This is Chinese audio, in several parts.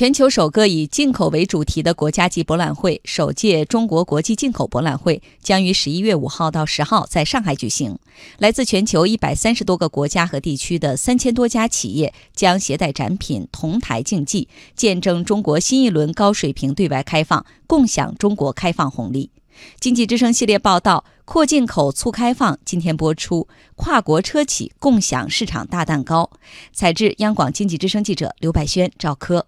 全球首个以进口为主题的国家级博览会——首届中国国际进口博览会，将于十一月五号到十号在上海举行。来自全球一百三十多个国家和地区的三千多家企业将携带展品同台竞技，见证中国新一轮高水平对外开放，共享中国开放红利。经济之声系列报道：扩进口促开放，今天播出。跨国车企共享市场大蛋糕。采制：央广经济之声记者刘百轩、赵科。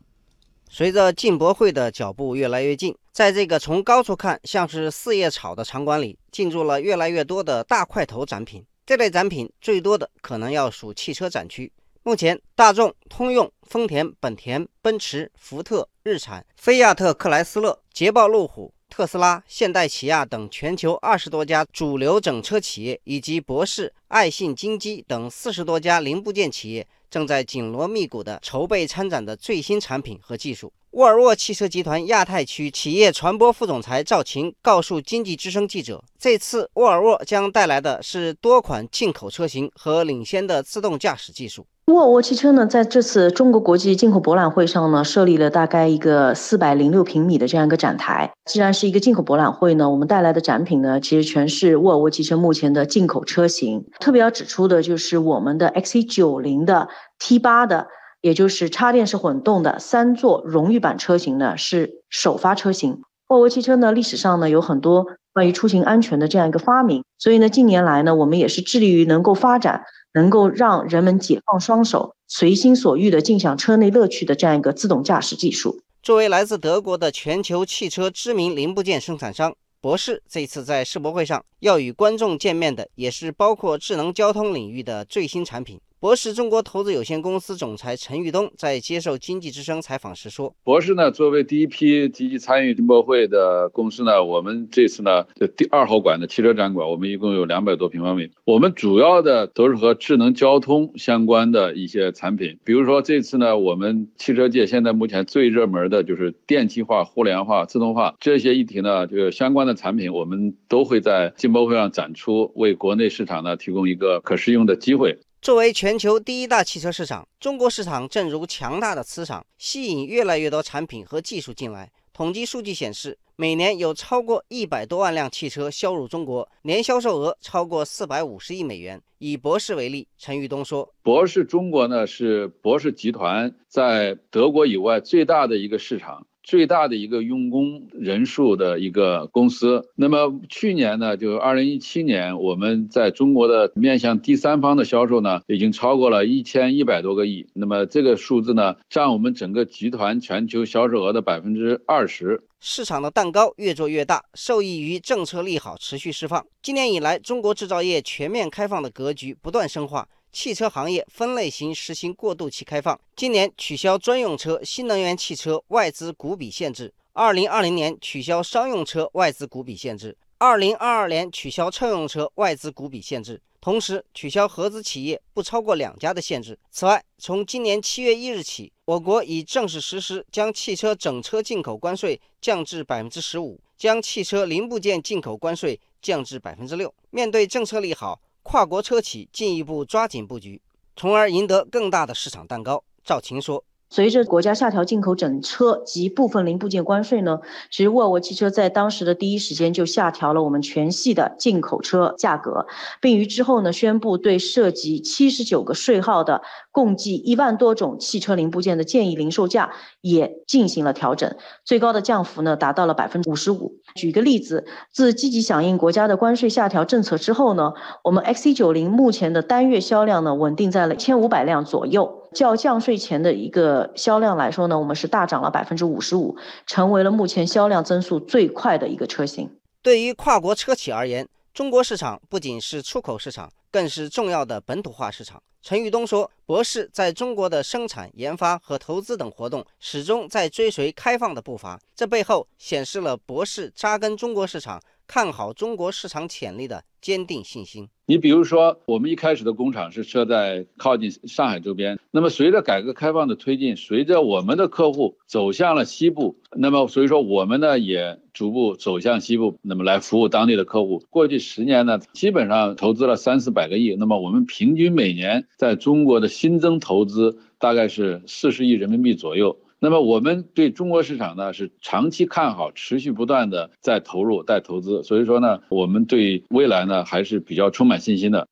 随着进博会的脚步越来越近，在这个从高处看像是四叶草的场馆里，进驻了越来越多的大块头展品。这类展品最多的可能要数汽车展区。目前，大众、通用、丰田、本田、奔驰、福特、日产、菲亚特克莱斯勒、捷豹路虎、特斯拉、现代起亚等全球二十多家主流整车企业，以及博世、爱信、金基等四十多家零部件企业。正在紧锣密鼓地筹备参展的最新产品和技术。沃尔沃汽车集团亚太区企业传播副总裁赵琴告诉经济之声记者，这次沃尔沃将带来的是多款进口车型和领先的自动驾驶技术。沃尔沃汽车呢，在这次中国国际进口博览会上呢，设立了大概一个四百零六平米的这样一个展台。既然是一个进口博览会呢，我们带来的展品呢，其实全是沃尔沃汽车目前的进口车型。特别要指出的就是我们的 XC90 的 T8 的，也就是插电式混动的三座荣誉版车型呢，是首发车型。沃尔沃汽车呢，历史上呢有很多关于出行安全的这样一个发明，所以呢，近年来呢，我们也是致力于能够发展。能够让人们解放双手，随心所欲地尽享车内乐趣的这样一个自动驾驶技术。作为来自德国的全球汽车知名零部件生产商，博世这次在世博会上要与观众见面的，也是包括智能交通领域的最新产品。博时中国投资有限公司总裁陈玉东在接受经济之声采访时说：“博士呢，作为第一批积极参与进博会的公司呢，我们这次呢，这第二号馆的汽车展馆，我们一共有两百多平方米。我们主要的都是和智能交通相关的一些产品，比如说这次呢，我们汽车界现在目前最热门的就是电气化、互联化、自动化这些议题呢，这个相关的产品，我们都会在进博会上展出，为国内市场呢提供一个可适用的机会。”作为全球第一大汽车市场，中国市场正如强大的磁场，吸引越来越多产品和技术进来。统计数据显示，每年有超过一百多万辆汽车销入中国，年销售额超过四百五十亿美元。以博世为例，陈玉东说：“博世中国呢，是博世集团在德国以外最大的一个市场。”最大的一个用工人数的一个公司。那么去年呢，就是二零一七年，我们在中国的面向第三方的销售呢，已经超过了一千一百多个亿。那么这个数字呢，占我们整个集团全球销售额的百分之二十。市场的蛋糕越做越大，受益于政策利好持续释放。今年以来，中国制造业全面开放的格局不断深化。汽车行业分类型实行过渡期开放，今年取消专用车、新能源汽车外资股比限制，二零二零年取消商用车外资股比限制，二零二二年取消乘用车外资股比限制，同时取消合资企业不超过两家的限制。此外，从今年七月一日起，我国已正式实施将汽车整车进口关税降至百分之十五，将汽车零部件进口关税降至百分之六。面对政策利好。跨国车企进一步抓紧布局，从而赢得更大的市场蛋糕。赵琴说。随着国家下调进口整车及部分零部件关税呢，其实沃尔沃汽车在当时的第一时间就下调了我们全系的进口车价格，并于之后呢宣布对涉及七十九个税号的共计一万多种汽车零部件的建议零售价也进行了调整，最高的降幅呢达到了百分之五十五。举个例子，自积极响应国家的关税下调政策之后呢，我们 XC90 目前的单月销量呢稳定在了千五百辆左右。较降税前的一个销量来说呢，我们是大涨了百分之五十五，成为了目前销量增速最快的一个车型。对于跨国车企而言，中国市场不仅是出口市场，更是重要的本土化市场。陈玉东说：“博世在中国的生产、研发和投资等活动始终在追随开放的步伐，这背后显示了博世扎根中国市场。”看好中国市场潜力的坚定信心。你比如说，我们一开始的工厂是设在靠近上海周边。那么，随着改革开放的推进，随着我们的客户走向了西部，那么所以说我们呢也逐步走向西部，那么来服务当地的客户。过去十年呢，基本上投资了三四百个亿。那么我们平均每年在中国的新增投资大概是四十亿人民币左右。那么我们对中国市场呢是长期看好，持续不断的在投入、在投资，所以说呢，我们对未来呢还是比较充满信心的。